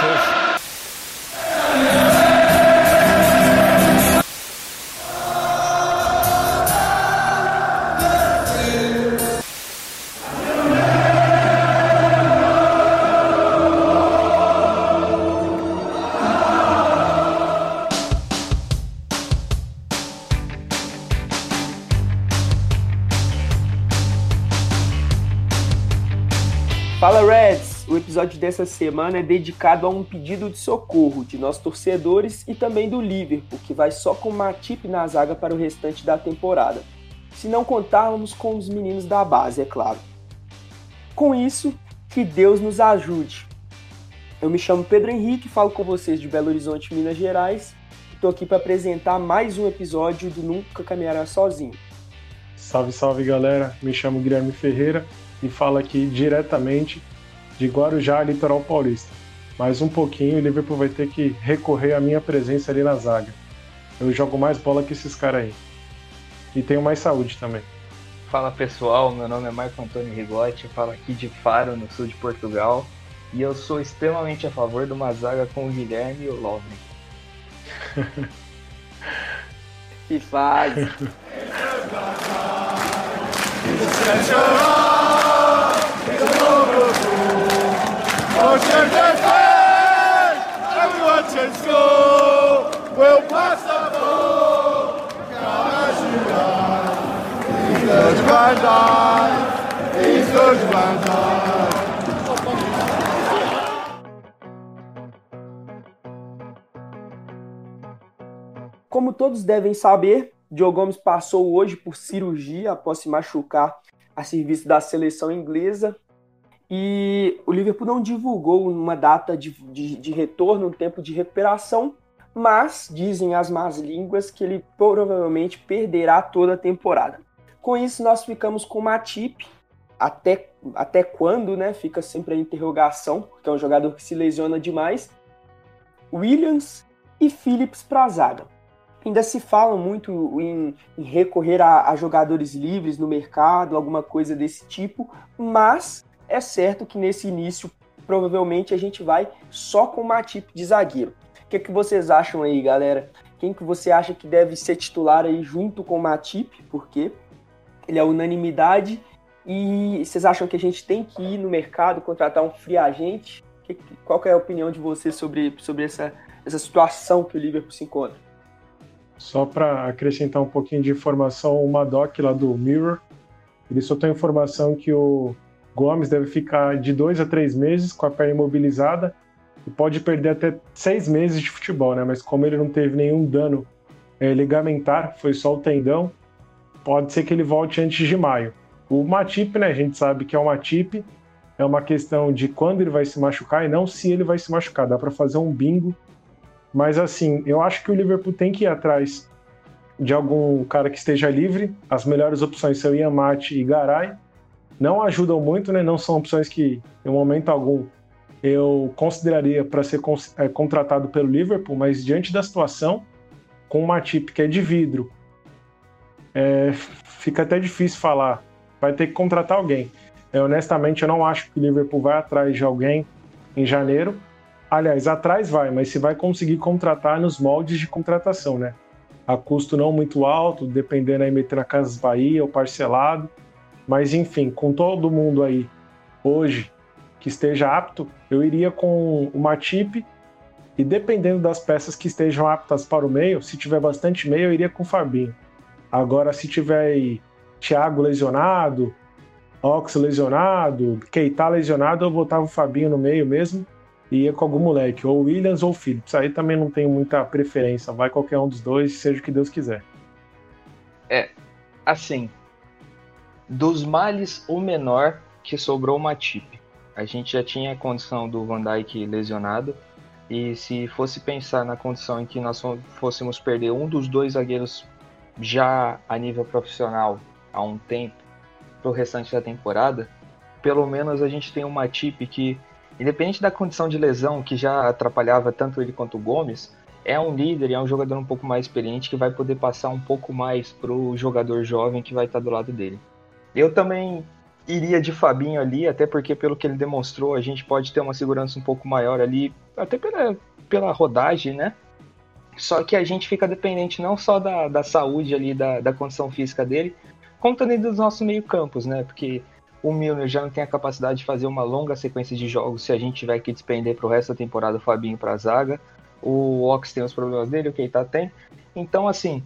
Raffles. Episódio dessa semana é dedicado a um pedido de socorro de nossos torcedores e também do Liverpool, que vai só com Matip na zaga para o restante da temporada. Se não contarmos com os meninos da base, é claro. Com isso, que Deus nos ajude. Eu me chamo Pedro Henrique, falo com vocês de Belo Horizonte, Minas Gerais. Estou aqui para apresentar mais um episódio do Nunca Caminhará Sozinho. Salve, salve galera! Me chamo Guilherme Ferreira e falo aqui diretamente de Guarujá, litoral paulista. Mais um pouquinho o Liverpool vai ter que recorrer à minha presença ali na zaga. Eu jogo mais bola que esses caras aí. E tenho mais saúde também. Fala pessoal, meu nome é Marco Antônio Rigotti, falo aqui de Faro, no sul de Portugal. E eu sou extremamente a favor de uma zaga com o Guilherme e o Lovren. que Como todos devem saber, Diogo Gomes passou hoje por cirurgia após se machucar a serviço da seleção inglesa. E o Liverpool não divulgou uma data de, de, de retorno, um tempo de recuperação, mas dizem as más línguas que ele provavelmente perderá toda a temporada. Com isso, nós ficamos com o Matip, até, até quando, né? Fica sempre a interrogação, porque é um jogador que se lesiona demais. Williams e Phillips para a zaga. Ainda se fala muito em, em recorrer a, a, jogadores livres no mercado, alguma coisa desse tipo, mas é certo que nesse início provavelmente a gente vai só com uma tipo de zagueiro. O que, é que vocês acham aí, galera? Quem que você acha que deve ser titular aí junto com o Matip? Porque ele é unanimidade. E vocês acham que a gente tem que ir no mercado contratar um free agente? Qual que é a opinião de vocês sobre, sobre essa, essa situação que o Liverpool se encontra? Só para acrescentar um pouquinho de informação, o Madoc lá do Mirror, ele soltou a informação que o Gomes deve ficar de dois a três meses com a perna imobilizada e pode perder até seis meses de futebol, né? Mas como ele não teve nenhum dano é, ligamentar, foi só o tendão, pode ser que ele volte antes de maio. O Matip, né? A gente sabe que é o Matip, é uma questão de quando ele vai se machucar e não se ele vai se machucar. Dá para fazer um bingo mas assim, eu acho que o Liverpool tem que ir atrás de algum cara que esteja livre. As melhores opções são Yamate e Garay. Não ajudam muito, né? Não são opções que, em momento algum, eu consideraria para ser é, contratado pelo Liverpool, mas diante da situação, com uma Matip que é de vidro, é, fica até difícil falar. Vai ter que contratar alguém. É, honestamente, eu não acho que o Liverpool vai atrás de alguém em janeiro. Aliás, atrás vai, mas se vai conseguir contratar nos moldes de contratação, né? A custo não muito alto, dependendo aí meter na Casas Bahia ou parcelado. Mas enfim, com todo mundo aí hoje que esteja apto, eu iria com o Matip e dependendo das peças que estejam aptas para o meio, se tiver bastante meio, eu iria com o Fabinho. Agora, se tiver Thiago lesionado, Ox lesionado, Keita lesionado, eu botava o Fabinho no meio mesmo e ia com algum moleque, ou Williams ou Phillips. Aí também não tenho muita preferência, vai qualquer um dos dois, seja o que Deus quiser. É, assim, dos males, o menor que sobrou uma tip. A gente já tinha a condição do Van Dijk lesionado, e se fosse pensar na condição em que nós fôssemos perder um dos dois zagueiros já a nível profissional há um tempo para o restante da temporada, pelo menos a gente tem uma tip que independente da condição de lesão que já atrapalhava tanto ele quanto o Gomes, é um líder e é um jogador um pouco mais experiente que vai poder passar um pouco mais pro jogador jovem que vai estar do lado dele. Eu também iria de Fabinho ali, até porque pelo que ele demonstrou, a gente pode ter uma segurança um pouco maior ali, até pela, pela rodagem, né? Só que a gente fica dependente não só da, da saúde ali, da, da condição física dele, como também dos nossos meio-campos, né? Porque o Milner já não tem a capacidade de fazer uma longa sequência de jogos se a gente tiver que despender para o resto da temporada o Fabinho para a zaga. O Ox tem os problemas dele, o Keita tem. Então, assim,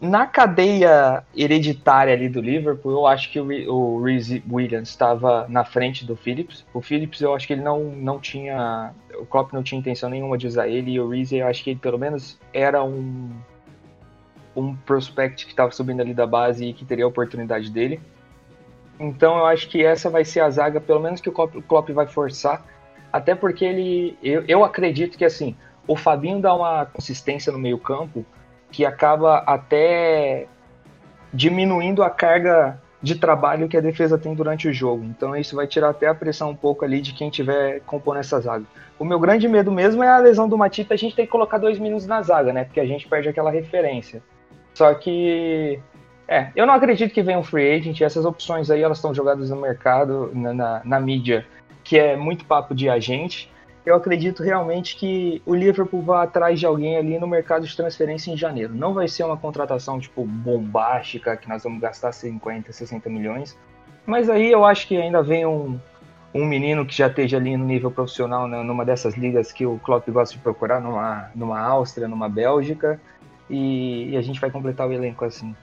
na cadeia hereditária ali do Liverpool, eu acho que o, Reese Williams estava na frente do Phillips. O Phillips, eu acho que ele não, não tinha. O Klopp não tinha intenção nenhuma de usar ele. E o Reese, eu acho que ele pelo menos era um. Um prospect que estava subindo ali da base e que teria a oportunidade dele. Então eu acho que essa vai ser a zaga, pelo menos que o Klopp, o Klopp vai forçar. Até porque ele. Eu, eu acredito que assim, o Fabinho dá uma consistência no meio-campo que acaba até diminuindo a carga de trabalho que a defesa tem durante o jogo. Então isso vai tirar até a pressão um pouco ali de quem tiver compondo essa zaga. O meu grande medo mesmo é a lesão do Matita, a gente tem que colocar dois minutos na zaga, né? Porque a gente perde aquela referência. Só que é, eu não acredito que venha um free agent. Essas opções aí elas estão jogadas no mercado, na, na, na mídia, que é muito papo de agente eu acredito realmente que o Liverpool vai atrás de alguém ali no mercado de transferência em janeiro. Não vai ser uma contratação tipo bombástica que nós vamos gastar 50, 60 milhões. Mas aí eu acho que ainda vem um, um menino que já esteja ali no nível profissional, né, numa dessas ligas que o Klopp gosta de procurar, numa, numa Áustria, numa Bélgica, e, e a gente vai completar o elenco assim.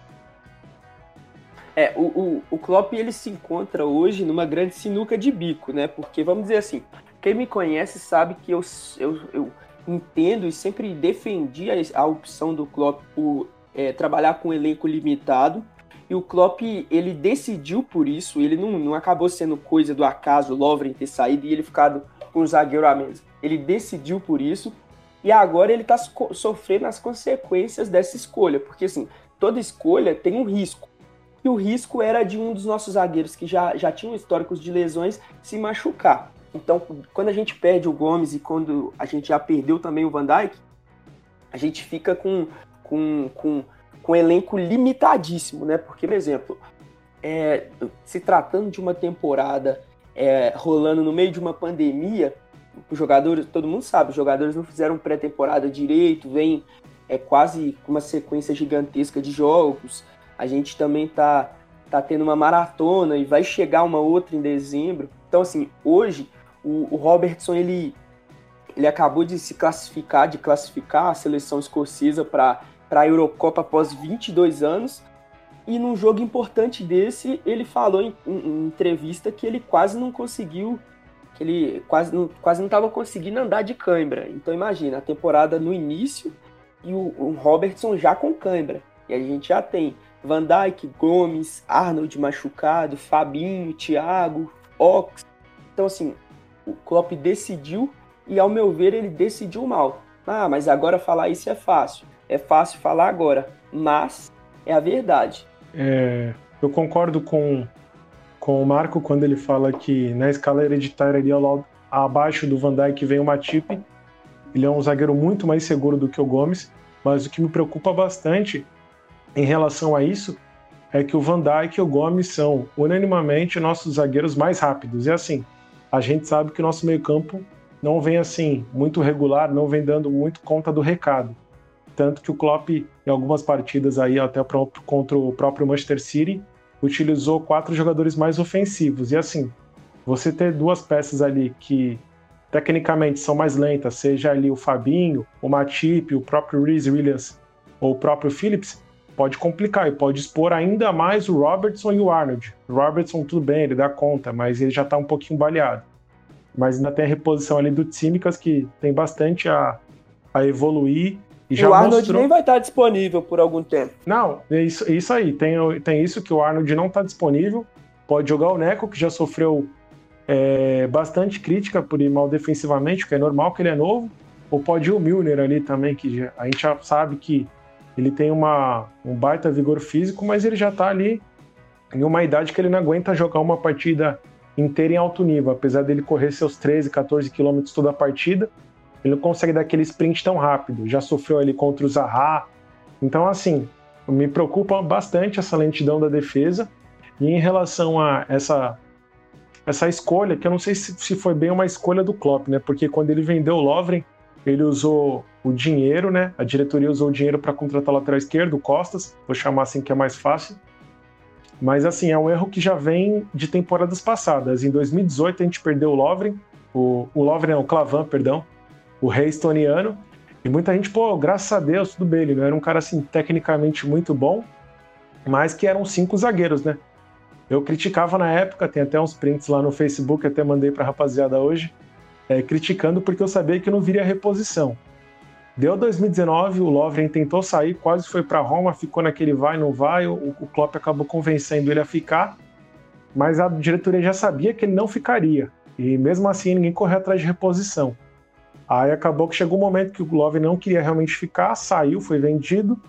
É, o, o, o Klopp ele se encontra hoje numa grande sinuca de bico, né? Porque, vamos dizer assim, quem me conhece sabe que eu, eu, eu entendo e sempre defendi a, a opção do Klopp por é, trabalhar com um elenco limitado. E o Klopp, ele decidiu por isso, ele não, não acabou sendo coisa do acaso, o Lovren ter saído e ele ficado com o zagueiro a mesa. Ele decidiu por isso e agora ele está sofrendo as consequências dessa escolha, porque assim, toda escolha tem um risco. E o risco era de um dos nossos zagueiros que já, já tinham históricos de lesões se machucar. Então, quando a gente perde o Gomes e quando a gente já perdeu também o Van Dijk, a gente fica com, com, com, com um elenco limitadíssimo, né? Porque, por exemplo, é, se tratando de uma temporada é, rolando no meio de uma pandemia, os jogadores, todo mundo sabe, os jogadores não fizeram pré-temporada direito, vem é quase uma sequência gigantesca de jogos. A gente também tá, tá tendo uma maratona e vai chegar uma outra em dezembro. Então, assim, hoje o, o Robertson ele, ele acabou de se classificar, de classificar a seleção escocesa para a Eurocopa após 22 anos. E num jogo importante desse, ele falou em, em, em entrevista que ele quase não conseguiu, que ele quase não quase não estava conseguindo andar de cãibra. Então imagina, a temporada no início e o, o Robertson já com cãibra. E a gente já tem Van Dijk, Gomes, Arnold machucado, Fabinho, Thiago, Ox. Então assim, o Klopp decidiu e, ao meu ver, ele decidiu mal. Ah, mas agora falar isso é fácil. É fácil falar agora, mas é a verdade. É, eu concordo com, com o Marco quando ele fala que na escala hereditária ali ao, abaixo do Van Dijk vem o Matip. Ele é um zagueiro muito mais seguro do que o Gomes, mas o que me preocupa bastante em relação a isso é que o Van Dijk e o Gomes são unanimamente nossos zagueiros mais rápidos. E assim, a gente sabe que o nosso meio-campo não vem assim muito regular, não vem dando muito conta do recado. Tanto que o Klopp, em algumas partidas aí, até contra o próprio Manchester City, utilizou quatro jogadores mais ofensivos. E assim, você ter duas peças ali que tecnicamente são mais lentas, seja ali o Fabinho, o Matip, o próprio Reese Williams ou o próprio Phillips, pode complicar e pode expor ainda mais o Robertson e o Arnold. O Robertson, tudo bem, ele dá conta, mas ele já está um pouquinho baleado. Mas ainda tem a reposição ali do Tsimikas, que tem bastante a, a evoluir. E, já o Arnold mostrou... nem vai estar disponível por algum tempo. Não, é isso, é isso aí. Tem, tem isso que o Arnold não está disponível. Pode jogar o Neco, que já sofreu é, bastante crítica por ir mal defensivamente, que é normal que ele é novo. Ou pode ir o Milner ali também, que a gente já sabe que ele tem uma, um baita vigor físico, mas ele já está ali em uma idade que ele não aguenta jogar uma partida inteira em alto nível. Apesar dele correr seus 13, 14 quilômetros toda a partida, ele não consegue dar aquele sprint tão rápido. Já sofreu ali contra o Zaha. Então, assim, me preocupa bastante essa lentidão da defesa. E em relação a essa essa escolha, que eu não sei se, se foi bem uma escolha do Klopp, né? Porque quando ele vendeu o Lovren, ele usou o dinheiro, né? A diretoria usou o dinheiro para contratar o lateral esquerdo, Costas, vou chamar assim que é mais fácil. Mas assim, é um erro que já vem de temporadas passadas. Em 2018 a gente perdeu o Lovren, o, o Lovren, o Clavan, perdão, o rei estoniano. E muita gente, pô, graças a Deus, tudo bem, ele não era um cara assim tecnicamente muito bom, mas que eram cinco zagueiros, né? Eu criticava na época, tem até uns prints lá no Facebook, até mandei pra rapaziada hoje, é, criticando porque eu sabia que não viria reposição. Deu 2019, o Lovren tentou sair, quase foi para Roma, ficou naquele vai, não vai, o, o Klopp acabou convencendo ele a ficar, mas a diretoria já sabia que ele não ficaria, e mesmo assim ninguém correu atrás de reposição. Aí acabou que chegou um momento que o Lovren não queria realmente ficar, saiu, foi vendido,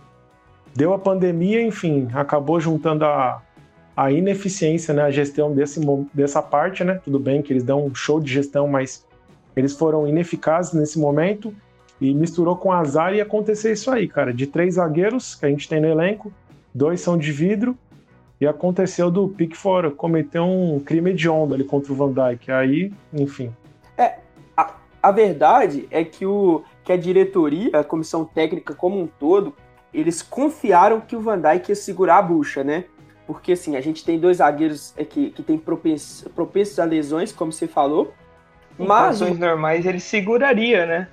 deu a pandemia, enfim, acabou juntando a, a ineficiência, né, a gestão desse, dessa parte, né, tudo bem que eles dão um show de gestão, mas eles foram ineficazes nesse momento, e misturou com azar e aconteceu isso aí, cara. De três zagueiros que a gente tem no elenco, dois são de vidro e aconteceu do Pickford cometer um crime de onda ali contra o Van Dijk. Aí, enfim. É, a, a verdade é que, o, que a diretoria, a comissão técnica como um todo, eles confiaram que o Van Dijk ia segurar a bucha, né? Porque assim, a gente tem dois zagueiros é, que, que tem propensos, propensos a lesões, como você falou. Em mas normais ele seguraria, né?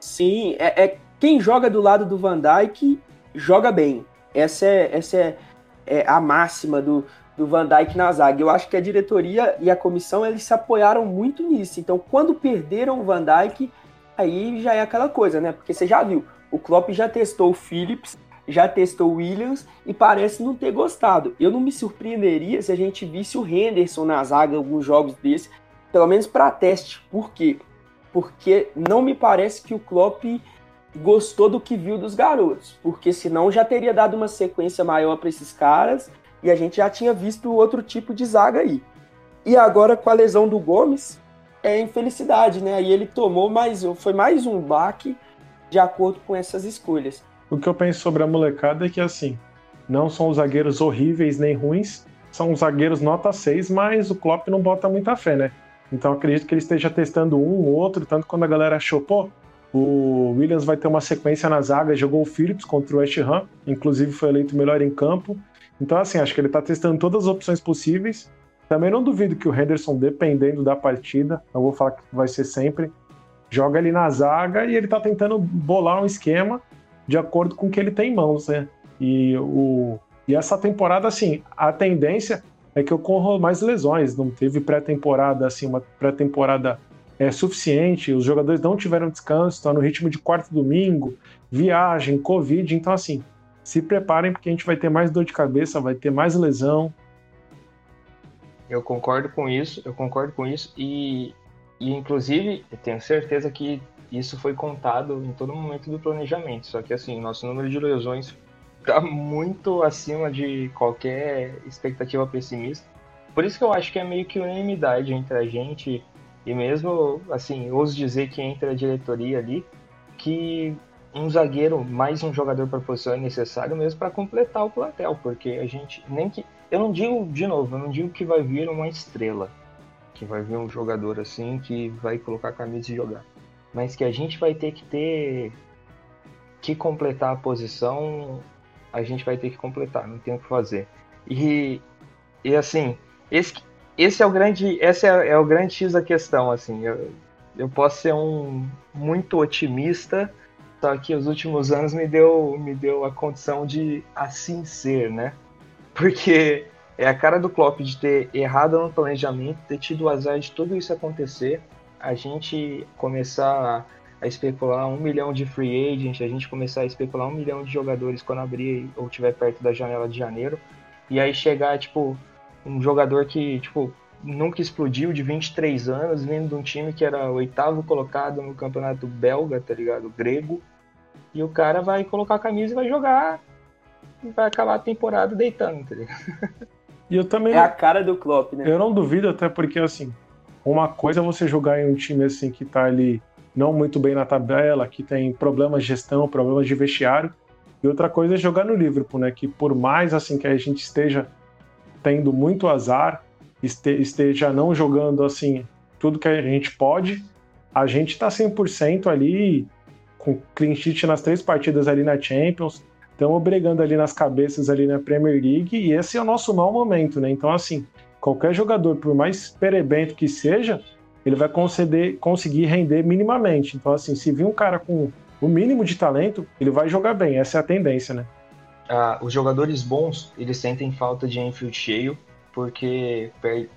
Sim, é, é, quem joga do lado do Van Dijk joga bem. Essa é, essa é, é a máxima do, do Van Dijk na zaga. Eu acho que a diretoria e a comissão eles se apoiaram muito nisso. Então, quando perderam o Van Dijk, aí já é aquela coisa, né? Porque você já viu, o Klopp já testou o Phillips, já testou o Williams e parece não ter gostado. Eu não me surpreenderia se a gente visse o Henderson na zaga alguns jogos desses, pelo menos para teste. Por quê? porque não me parece que o Klopp gostou do que viu dos garotos, porque senão já teria dado uma sequência maior para esses caras e a gente já tinha visto outro tipo de zaga aí. E agora com a lesão do Gomes, é infelicidade, né? Aí ele tomou mais, foi mais um baque de acordo com essas escolhas. O que eu penso sobre a molecada é que assim, não são os zagueiros horríveis nem ruins, são zagueiros nota 6, mas o Klopp não bota muita fé, né? Então acredito que ele esteja testando um ou outro, tanto quando a galera achou, pô, o Williams vai ter uma sequência na zaga, jogou o Phillips contra o West Ham, inclusive foi eleito melhor em campo. Então, assim, acho que ele está testando todas as opções possíveis. Também não duvido que o Henderson, dependendo da partida, não vou falar que vai ser sempre, joga ali na zaga e ele está tentando bolar um esquema de acordo com o que ele tem em mãos, né? E, o, e essa temporada, assim, a tendência é que ocorram mais lesões. Não teve pré-temporada, assim, uma pré-temporada é, suficiente, os jogadores não tiveram descanso, estão no ritmo de quarto domingo, viagem, Covid. Então, assim, se preparem porque a gente vai ter mais dor de cabeça, vai ter mais lesão. Eu concordo com isso, eu concordo com isso e, e inclusive eu tenho certeza que isso foi contado em todo momento do planejamento. Só que assim, nosso número de lesões tá muito acima de qualquer expectativa pessimista. Por isso que eu acho que é meio que unanimidade entre a gente e mesmo, assim, ouso dizer que entre a diretoria ali, que um zagueiro mais um jogador para posição é necessário mesmo para completar o plantel, porque a gente nem que eu não digo de novo, eu não digo que vai vir uma estrela, que vai vir um jogador assim que vai colocar a camisa e jogar, mas que a gente vai ter que ter que completar a posição a gente vai ter que completar, não tem o que fazer. E, e assim, esse, esse é o grande, esse é, é o grande X da questão, assim, eu, eu posso ser um muito otimista, só que os últimos anos me deu, me deu a condição de assim ser, né? Porque é a cara do Klopp de ter errado no planejamento, ter tido o azar de tudo isso acontecer, a gente começar a especular um milhão de free agent, a gente começar a especular um milhão de jogadores quando abrir ou tiver perto da janela de janeiro, e aí chegar, tipo, um jogador que, tipo, nunca explodiu, de 23 anos, vindo de um time que era oitavo colocado no campeonato belga, tá ligado? Grego, e o cara vai colocar a camisa e vai jogar, e vai acabar a temporada deitando, tá ligado? E eu também. É a cara do Klopp, né? Eu não duvido, até porque, assim, uma coisa é você jogar em um time assim que tá ali não muito bem na tabela, que tem problemas de gestão, problemas de vestiário. E outra coisa é jogar no Liverpool, né? Que por mais assim que a gente esteja tendo muito azar, esteja não jogando assim tudo que a gente pode, a gente está 100% ali com clean sheet nas três partidas ali na Champions, estamos brigando ali nas cabeças ali na Premier League e esse é o nosso mau momento, né? Então, assim, qualquer jogador, por mais perebento que seja, ele vai conceder, conseguir render minimamente. Então, assim, se vir um cara com o mínimo de talento, ele vai jogar bem. Essa é a tendência, né? Ah, os jogadores bons, eles sentem falta de Enfield cheio, porque perde,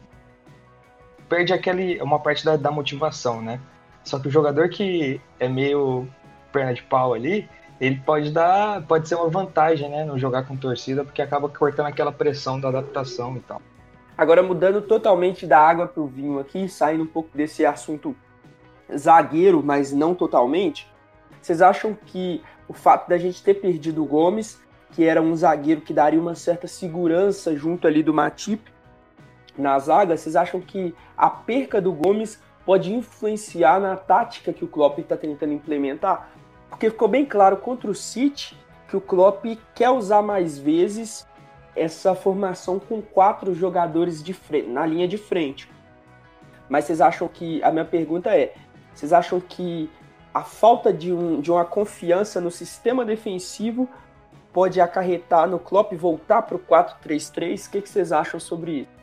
perde aquele, uma parte da, da motivação, né? Só que o jogador que é meio perna de pau ali, ele pode dar, pode ser uma vantagem, né, no jogar com torcida, porque acaba cortando aquela pressão da adaptação e tal. Agora mudando totalmente da água para o vinho aqui, saindo um pouco desse assunto zagueiro, mas não totalmente. Vocês acham que o fato da gente ter perdido o Gomes, que era um zagueiro que daria uma certa segurança junto ali do Matip na zaga, vocês acham que a perca do Gomes pode influenciar na tática que o Klopp está tentando implementar? Porque ficou bem claro contra o City que o Klopp quer usar mais vezes essa formação com quatro jogadores de frente, na linha de frente. Mas vocês acham que. A minha pergunta é: vocês acham que a falta de, um, de uma confiança no sistema defensivo pode acarretar no Klopp voltar para o 4-3-3? O que, que vocês acham sobre isso?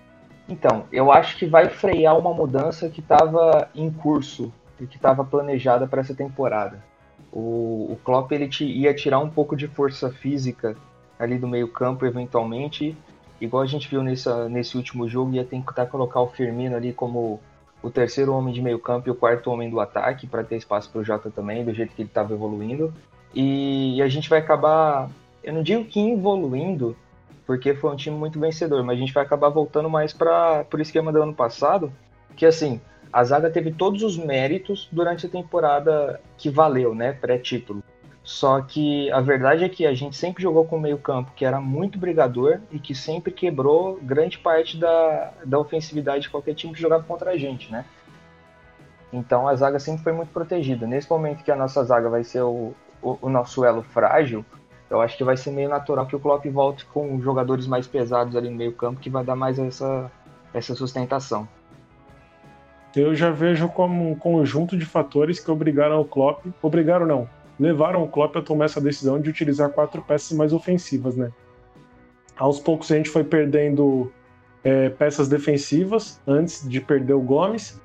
Então, eu acho que vai frear uma mudança que estava em curso e que estava planejada para essa temporada. O, o Klopp ele ia tirar um pouco de força física ali do meio campo, eventualmente, igual a gente viu nessa, nesse último jogo, ia tentar colocar o Firmino ali como o terceiro homem de meio campo e o quarto homem do ataque, para ter espaço para o Jota também, do jeito que ele estava evoluindo. E, e a gente vai acabar, eu não digo que evoluindo, porque foi um time muito vencedor, mas a gente vai acabar voltando mais para o esquema do ano passado, que assim, a zaga teve todos os méritos durante a temporada que valeu, né, pré-título. Só que a verdade é que a gente sempre jogou com meio campo que era muito brigador e que sempre quebrou grande parte da, da ofensividade de qualquer time que jogava contra a gente, né? Então a zaga sempre foi muito protegida. Nesse momento que a nossa zaga vai ser o, o, o nosso elo frágil, eu acho que vai ser meio natural que o Klopp volte com jogadores mais pesados ali no meio campo que vai dar mais essa, essa sustentação. Eu já vejo como um conjunto de fatores que obrigaram o Klopp, obrigaram não, levaram o Klopp a tomar essa decisão de utilizar quatro peças mais ofensivas, né? Aos poucos a gente foi perdendo é, peças defensivas antes de perder o Gomes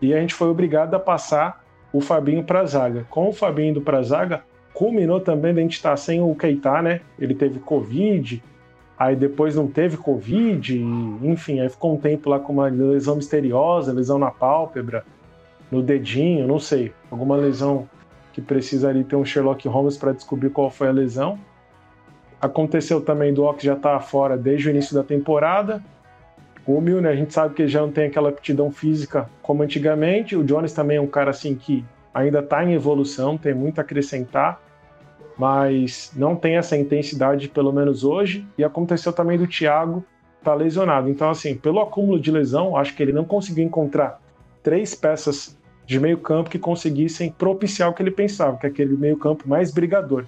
e a gente foi obrigado a passar o Fabinho para a zaga. Com o Fabinho indo para a zaga, culminou também a gente estar tá sem o Keita, né? Ele teve Covid, aí depois não teve Covid, enfim, aí ficou um tempo lá com uma lesão misteriosa, lesão na pálpebra, no dedinho, não sei, alguma lesão que precisaria ter um Sherlock Holmes para descobrir qual foi a lesão. Aconteceu também do Ox já estar tá fora desde o início da temporada. O Milner, a gente sabe que já não tem aquela aptidão física como antigamente. O Jones também é um cara assim que ainda está em evolução, tem muito a acrescentar, mas não tem essa intensidade, pelo menos hoje. E aconteceu também do Thiago tá lesionado. Então, assim, pelo acúmulo de lesão, acho que ele não conseguiu encontrar três peças de meio campo que conseguissem propiciar o que ele pensava, que é aquele meio campo mais brigador.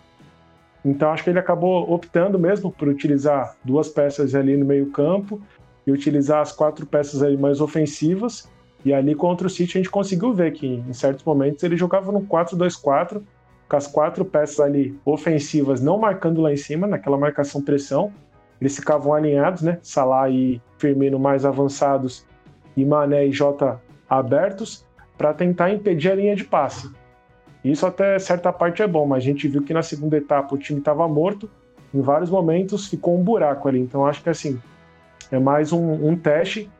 Então acho que ele acabou optando mesmo por utilizar duas peças ali no meio campo e utilizar as quatro peças aí mais ofensivas. E ali contra o City a gente conseguiu ver que em certos momentos ele jogava no 4-2-4, com as quatro peças ali ofensivas não marcando lá em cima, naquela marcação pressão. Eles ficavam alinhados, né? Salah e Firmino mais avançados e Mané e Jota abertos para tentar impedir a linha de passe. Isso até certa parte é bom, mas a gente viu que na segunda etapa o time estava morto, em vários momentos ficou um buraco ali. Então acho que assim é mais um, um teste,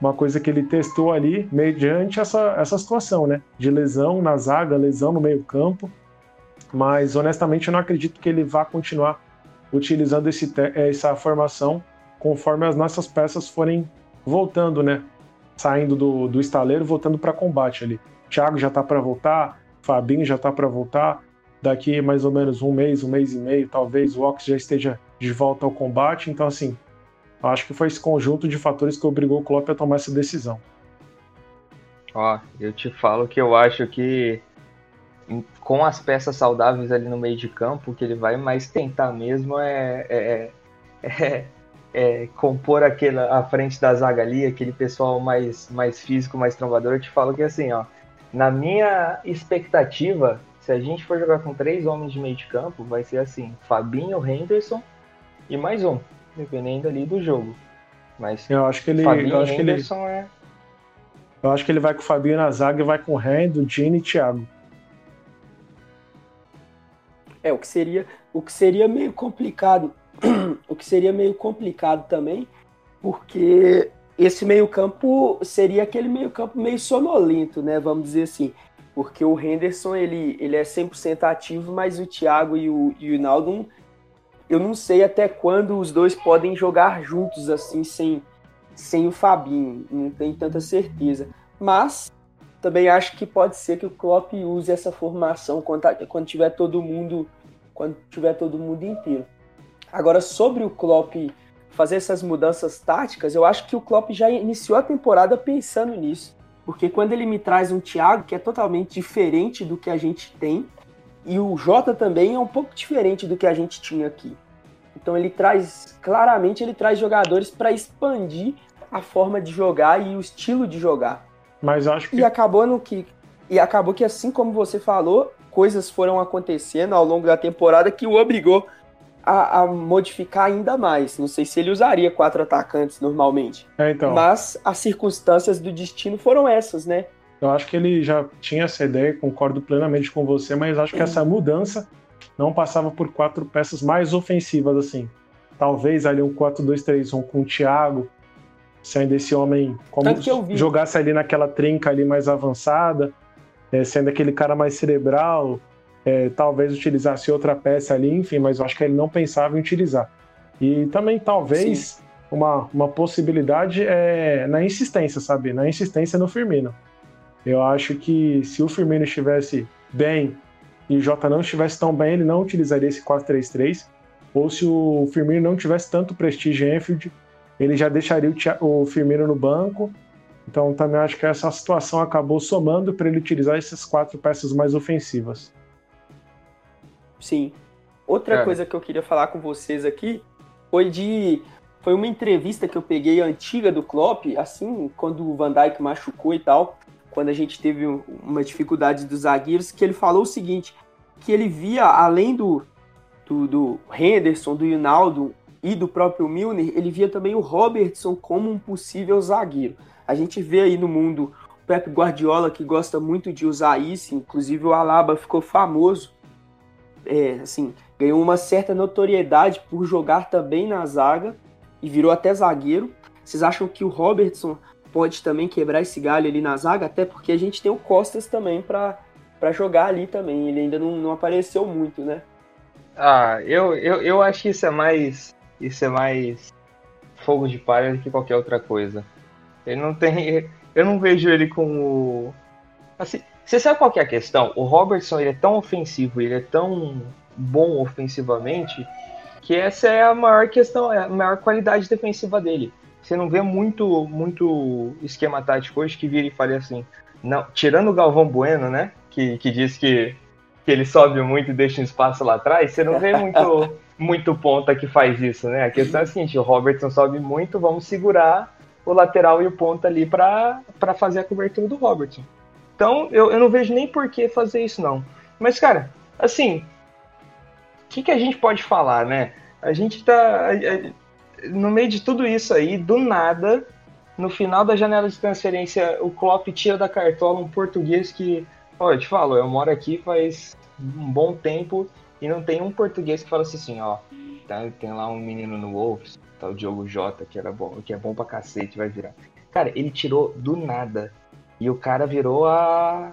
uma coisa que ele testou ali mediante essa, essa situação, né? De lesão na zaga, lesão no meio campo. Mas honestamente eu não acredito que ele vá continuar utilizando esse, essa formação conforme as nossas peças forem voltando, né? Saindo do, do estaleiro, voltando para combate ali. Thiago já está para voltar, Fabinho já está para voltar. Daqui mais ou menos um mês, um mês e meio, talvez o Ox já esteja de volta ao combate. Então, assim, acho que foi esse conjunto de fatores que obrigou o Klopp a tomar essa decisão. Ó, eu te falo que eu acho que com as peças saudáveis ali no meio de campo, o que ele vai mais tentar mesmo é, é, é, é, compor aquela, a frente da zaga ali, aquele pessoal mais, mais físico, mais trombador, eu te falo que assim, ó, na minha expectativa, se a gente for jogar com três homens de meio de campo, vai ser assim, Fabinho, Henderson e mais um, dependendo ali do jogo. Mas eu acho que ele, Fabinho eu acho Henderson que ele, é... Eu acho que ele vai com o Fabinho na zaga e vai com o Rendo, Gini e Thiago. É, o que seria, o que seria meio complicado o que seria meio complicado também, porque esse meio-campo seria aquele meio-campo meio sonolento, né? Vamos dizer assim. Porque o Henderson ele, ele é 100% ativo, mas o Thiago e o, e o Naldo, eu não sei até quando os dois podem jogar juntos assim, sem, sem o Fabinho. Não tenho tanta certeza. Mas também acho que pode ser que o Klopp use essa formação quando, quando tiver todo mundo quando tiver todo mundo inteiro. Agora, sobre o Klopp fazer essas mudanças táticas, eu acho que o Klopp já iniciou a temporada pensando nisso. Porque quando ele me traz um Thiago que é totalmente diferente do que a gente tem, e o Jota também é um pouco diferente do que a gente tinha aqui. Então ele traz, claramente ele traz jogadores para expandir a forma de jogar e o estilo de jogar. Mas acho que e acabou no que e acabou que assim como você falou, coisas foram acontecendo ao longo da temporada que o obrigou a, a, modificar ainda mais. Não sei se ele usaria quatro atacantes normalmente. É, então. Mas as circunstâncias do destino foram essas, né? Eu acho que ele já tinha essa ideia, concordo plenamente com você, mas acho que essa mudança não passava por quatro peças mais ofensivas assim. Talvez ali um 4-2-3-1 com o Thiago, sendo esse homem como jogasse ali naquela trinca ali mais avançada, é, sendo aquele cara mais cerebral, é, talvez utilizasse outra peça ali, enfim, mas eu acho que ele não pensava em utilizar. E também talvez uma, uma possibilidade é na insistência, sabe? Na insistência no Firmino. Eu acho que se o Firmino estivesse bem e o Jota não estivesse tão bem, ele não utilizaria esse 4-3-3. Ou se o Firmino não tivesse tanto prestígio em Enfield, ele já deixaria o, Firmino no banco. Então também acho que essa situação acabou somando para ele utilizar essas quatro peças mais ofensivas. Sim. Outra é. coisa que eu queria falar com vocês aqui foi de foi uma entrevista que eu peguei antiga do Klopp, assim, quando o Van Dijk machucou e tal, quando a gente teve uma dificuldade dos zagueiros, que ele falou o seguinte, que ele via, além do, do, do Henderson, do Ronaldo e do próprio Milner, ele via também o Robertson como um possível zagueiro. A gente vê aí no mundo o Pep Guardiola, que gosta muito de usar isso, inclusive o Alaba ficou famoso é, assim, ganhou uma certa notoriedade por jogar também na zaga e virou até zagueiro. Vocês acham que o Robertson pode também quebrar esse galho ali na zaga? Até porque a gente tem o Costas também para jogar ali também. Ele ainda não, não apareceu muito, né? Ah, eu, eu, eu acho que isso é mais. Isso é mais fogo de palha do que qualquer outra coisa. Ele não tem. Eu não vejo ele como. Assim, você sabe qual que é a questão? O Robertson ele é tão ofensivo, ele é tão bom ofensivamente, que essa é a maior questão, é a maior qualidade defensiva dele. Você não vê muito, muito esquema tático hoje que vira e fale assim. Não, tirando o Galvão Bueno, né? Que, que diz que, que ele sobe muito e deixa um espaço lá atrás, você não vê muito, muito ponta que faz isso, né? A questão é a seguinte: o Robertson sobe muito, vamos segurar o lateral e o ponta ali para fazer a cobertura do Robertson. Então, eu, eu não vejo nem por que fazer isso, não. Mas, cara, assim, o que, que a gente pode falar, né? A gente tá. No meio de tudo isso aí, do nada, no final da janela de transferência, o Klopp tira da cartola um português que. Ó, eu te falo, eu moro aqui faz um bom tempo e não tem um português que fala assim, ó. Tá, tem lá um menino no Wolves, tá o Diogo Jota, que era bom, que é bom pra cacete, vai virar. Cara, ele tirou do nada e o cara virou a,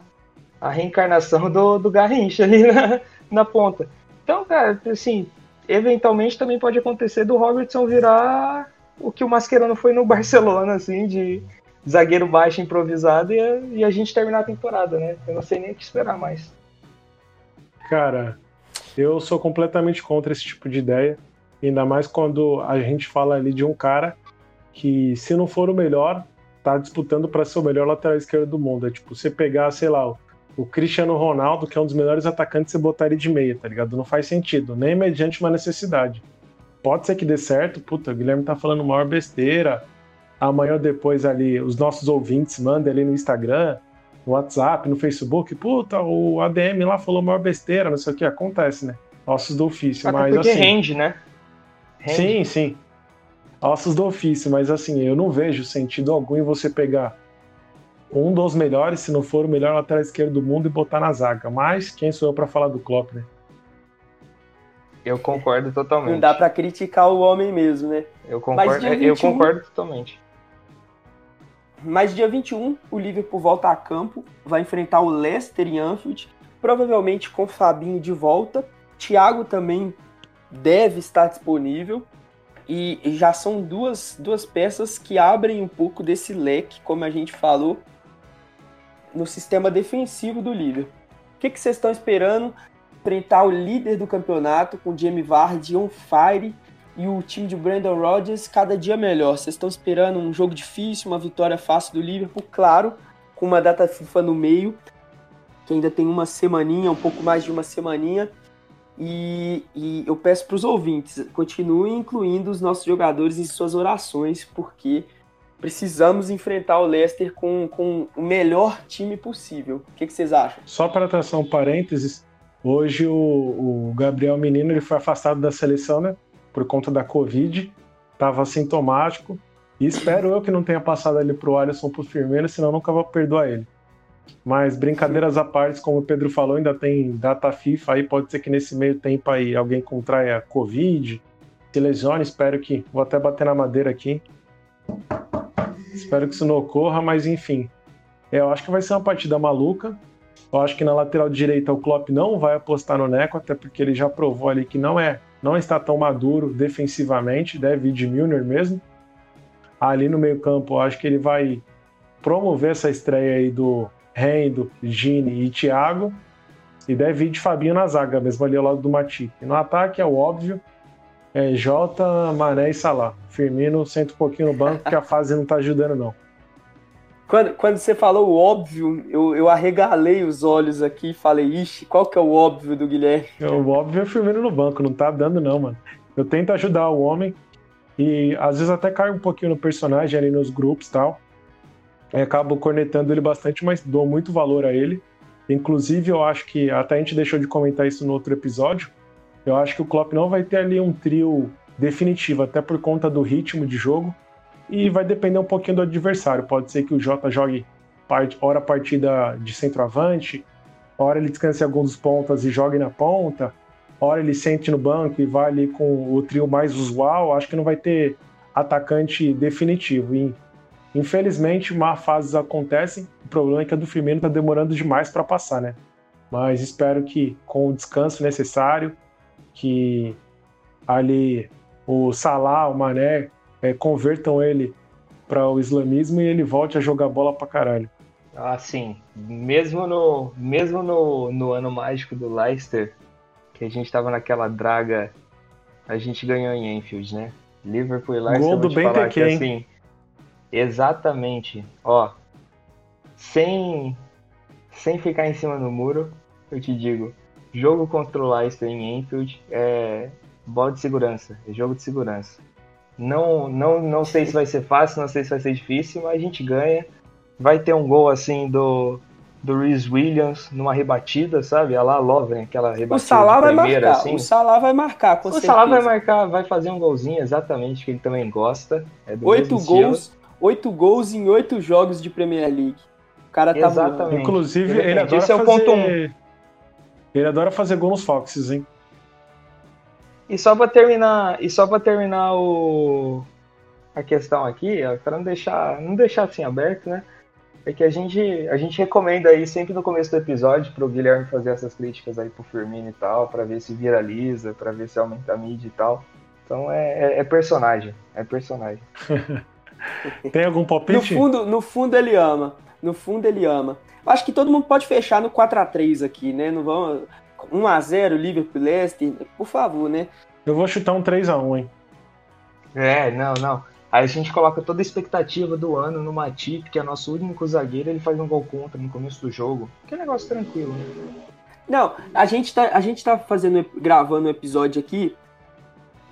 a reencarnação do, do Garrincha ali na, na ponta. Então, cara, assim, eventualmente também pode acontecer do Robertson virar o que o Mascherano foi no Barcelona, assim, de zagueiro baixo improvisado e a, e a gente terminar a temporada, né? Eu não sei nem o que esperar mais. Cara, eu sou completamente contra esse tipo de ideia, ainda mais quando a gente fala ali de um cara que, se não for o melhor, tá disputando para ser o melhor lateral esquerdo do mundo. É tipo, você pegar, sei lá, o Cristiano Ronaldo, que é um dos melhores atacantes, você botar ele de meia, tá ligado? Não faz sentido, nem mediante uma necessidade. pode ser que dê certo. Puta, o Guilherme tá falando maior besteira. Amanhã ou depois ali, os nossos ouvintes mandem ali no Instagram, no WhatsApp, no Facebook. Puta, o ADM lá falou maior besteira, não sei o que. Acontece, né? Ossos do ofício. Até mas porque assim. rende, né? Rende. Sim, sim. Ossos do ofício, mas assim, eu não vejo sentido algum em você pegar um dos melhores, se não for o melhor lateral esquerdo do mundo e botar na zaga. Mas quem sou eu para falar do Klopp, né? Eu concordo totalmente. Não dá para criticar o homem mesmo, né? Eu concordo, 21, eu concordo totalmente. Mas dia 21, o Liverpool volta a campo, vai enfrentar o Leicester em Anfield, provavelmente com o Fabinho de volta. Thiago também deve estar disponível. E já são duas, duas peças que abrem um pouco desse leque, como a gente falou, no sistema defensivo do Liverpool. O que, que vocês estão esperando enfrentar o líder do campeonato com o Jamie Vardy on fire e o time de Brandon Rodgers cada dia melhor. Vocês estão esperando um jogo difícil, uma vitória fácil do Liverpool, claro, com uma data FIFA no meio, que ainda tem uma semaninha, um pouco mais de uma semaninha. E, e eu peço para os ouvintes, continuem incluindo os nossos jogadores em suas orações, porque precisamos enfrentar o Leicester com, com o melhor time possível. O que, que vocês acham? Só para traçar um parênteses, hoje o, o, Gabriel Menino ele foi afastado da seleção, né? Por conta da Covid, estava sintomático. E espero eu que não tenha passado ali pro Alisson pro Firmino, senão nunca vou perdoar ele. Mas brincadeiras à parte, como o Pedro falou, ainda tem data FIFA aí, pode ser que nesse meio tempo aí alguém contraia Covid, se lesione, espero que. Vou até bater na madeira aqui. Espero que isso não ocorra, mas enfim. Eu acho que vai ser uma partida maluca. Eu acho que na lateral direita o Klopp não vai apostar no Neco, até porque ele já provou ali que não é, não está tão maduro defensivamente, deve ir de Milner mesmo. Ali no meio-campo, eu acho que ele vai promover essa estreia aí do Rendo, Gini e Thiago. E deve ir de Fabinho na zaga, mesmo ali ao lado do Matip. No ataque é o óbvio, é Jota, Mané e Salah. Firmino senta um pouquinho no banco, porque a fase não tá ajudando, não. Quando, quando você falou o óbvio, eu, eu arregalei os olhos aqui e falei, ixi, qual que é o óbvio do Guilherme? O óbvio é o Firmino no banco, não tá dando não, mano. Eu tento ajudar o homem e às vezes até cai um pouquinho no personagem ali nos grupos e tal. Acabo cornetando ele bastante, mas dou muito valor a ele. Inclusive, eu acho que até a gente deixou de comentar isso no outro episódio. Eu acho que o Klopp não vai ter ali um trio definitivo, até por conta do ritmo de jogo. E vai depender um pouquinho do adversário. Pode ser que o Jota jogue part, hora partida de centroavante, hora ele descanse alguns pontas e jogue na ponta, hora ele sente no banco e vai ali com o trio mais usual. Acho que não vai ter atacante definitivo. E Infelizmente, má fases acontecem. O problema é que a do Firmino está demorando demais para passar, né? Mas espero que com o descanso necessário, que ali o Salah, o Mané, é, convertam ele para o islamismo e ele volte a jogar bola para caralho. Ah, sim. Mesmo no, mesmo no, no ano mágico do Leicester, que a gente estava naquela draga, a gente ganhou em Enfield, né? Liverpool e Leicester. Gol do bem que, assim, Exatamente. Ó, sem sem ficar em cima do muro, eu te digo, jogo contra o Leicester em Enfield é bola de segurança, é jogo de segurança. Não, não, não sei se vai ser fácil, não sei se vai ser difícil, mas a gente ganha. Vai ter um gol assim do do Reese Williams numa rebatida, sabe? A lá Lovren, aquela rebatida o Salah vai marcar, assim. O Salah vai marcar, com o certeza. Salah vai marcar, vai fazer um golzinho, exatamente, que ele também gosta. É Oito gols, oito gols em oito jogos de Premier League. O cara tá Exatamente. Voando. Inclusive, ele, ele adora fazer... É ponto um. Ele adora fazer gol nos Foxes, hein? E só para terminar, e só para terminar o a questão aqui, para não deixar, não deixar assim aberto, né? É que a gente, a gente recomenda aí sempre no começo do episódio para o Guilherme fazer essas críticas aí pro Firmino e tal, para ver se viraliza, para ver se aumenta a mídia e tal. Então é, é, é personagem, é personagem. Tem algum palpite? No fundo, no fundo ele ama. No fundo ele ama. Acho que todo mundo pode fechar no 4 x 3 aqui, né? Não vamos 1 x 0 Liverpool Leicester, por favor, né? Eu vou chutar um 3 x 1, hein. É, não, não. Aí a gente coloca toda a expectativa do ano no Matip, que é nosso único zagueiro, ele faz um gol contra no começo do jogo. Que negócio tranquilo, né? Não, a gente tá, a gente tá fazendo, gravando um episódio aqui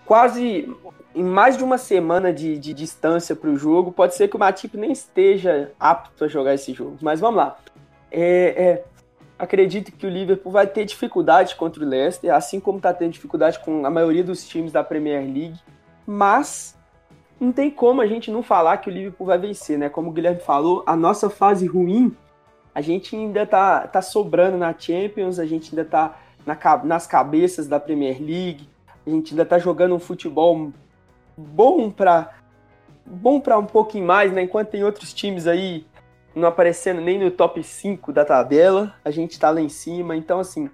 quase em mais de uma semana de, de distância para o jogo, pode ser que o Matip nem esteja apto a jogar esse jogo. Mas vamos lá. É, é, acredito que o Liverpool vai ter dificuldade contra o Leicester, assim como está tendo dificuldade com a maioria dos times da Premier League. Mas não tem como a gente não falar que o Liverpool vai vencer, né? Como o Guilherme falou, a nossa fase ruim, a gente ainda tá, tá sobrando na Champions, a gente ainda tá na, nas cabeças da Premier League, a gente ainda tá jogando um futebol bom para bom para um pouquinho mais, né? Enquanto tem outros times aí não aparecendo nem no top 5 da tabela, a gente tá lá em cima. Então, assim,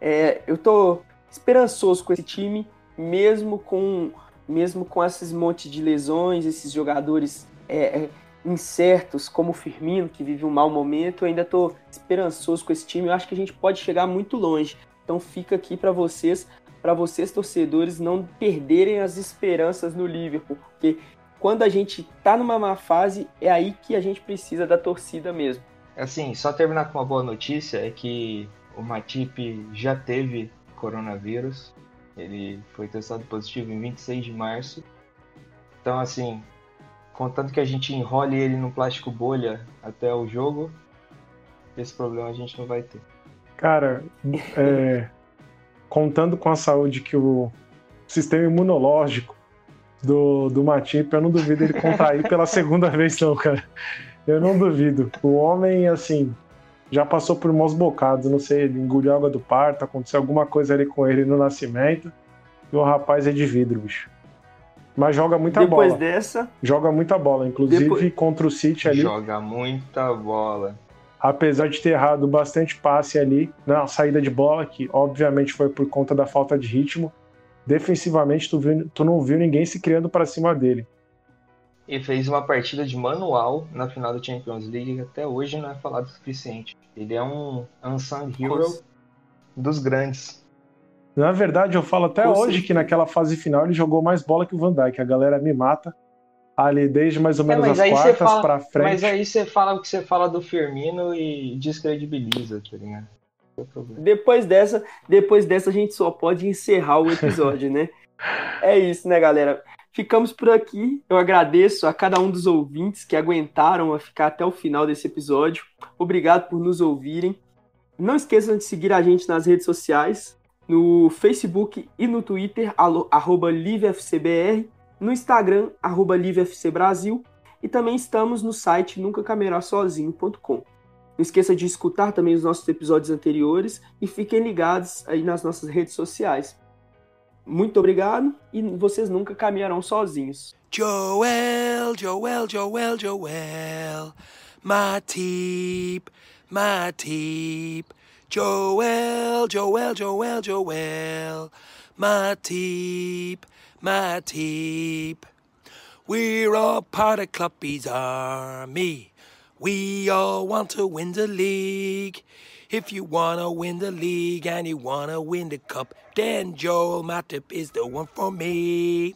é, eu tô esperançoso com esse time, mesmo com mesmo com esses monte de lesões, esses jogadores é, é, incertos, como o Firmino, que vive um mau momento, eu ainda tô esperançoso com esse time. Eu acho que a gente pode chegar muito longe. Então fica aqui para vocês para vocês torcedores não perderem as esperanças no Liverpool, porque quando a gente tá numa má fase, é aí que a gente precisa da torcida mesmo. Assim, só terminar com uma boa notícia é que o Matip já teve coronavírus. Ele foi testado positivo em 26 de março. Então, assim, contanto que a gente enrole ele no plástico bolha até o jogo, esse problema a gente não vai ter. Cara, é, contando com a saúde que o sistema imunológico do, do Matip, eu não duvido ele contrair pela segunda vez, não, cara. Eu não duvido. O homem, assim, já passou por maus bocados, não sei, ele engoliu água do parto, aconteceu alguma coisa ali com ele no nascimento. E o rapaz é de vidro, bicho. Mas joga muita Depois bola. Depois dessa. Joga muita bola. Inclusive Depois... contra o City ali. Joga muita bola apesar de ter errado bastante passe ali na saída de bola, que obviamente foi por conta da falta de ritmo, defensivamente tu, viu, tu não viu ninguém se criando para cima dele. E fez uma partida de manual na final da Champions League que até hoje não é falado o suficiente. Ele é um unsung hero dos grandes. Na verdade, eu falo até hoje que naquela fase final ele jogou mais bola que o Van Dijk. A galera me mata ali desde mais ou é, menos é, as quartas pra frente. Mas aí você fala o que você fala do Firmino e descredibiliza, tá ligado? Depois dessa, depois dessa a gente só pode encerrar o episódio, né? É isso, né, galera? Ficamos por aqui. Eu agradeço a cada um dos ouvintes que aguentaram a ficar até o final desse episódio. Obrigado por nos ouvirem. Não esqueçam de seguir a gente nas redes sociais, no Facebook e no Twitter, arroba LiveFCBR no Instagram, arroba e também estamos no site nuncacamerarsozinho.com. Não esqueça de escutar também os nossos episódios anteriores e fiquem ligados aí nas nossas redes sociais. Muito obrigado e vocês nunca caminharão sozinhos. Joel, Joel, Joel, Joel, Matip, Matip. Joel, Joel, Joel, Joel, Matip my teep. We're all part of Cluppy's army. We all want to win the league. If you wanna win the league and you wanna win the cup, then Joel Matip is the one for me.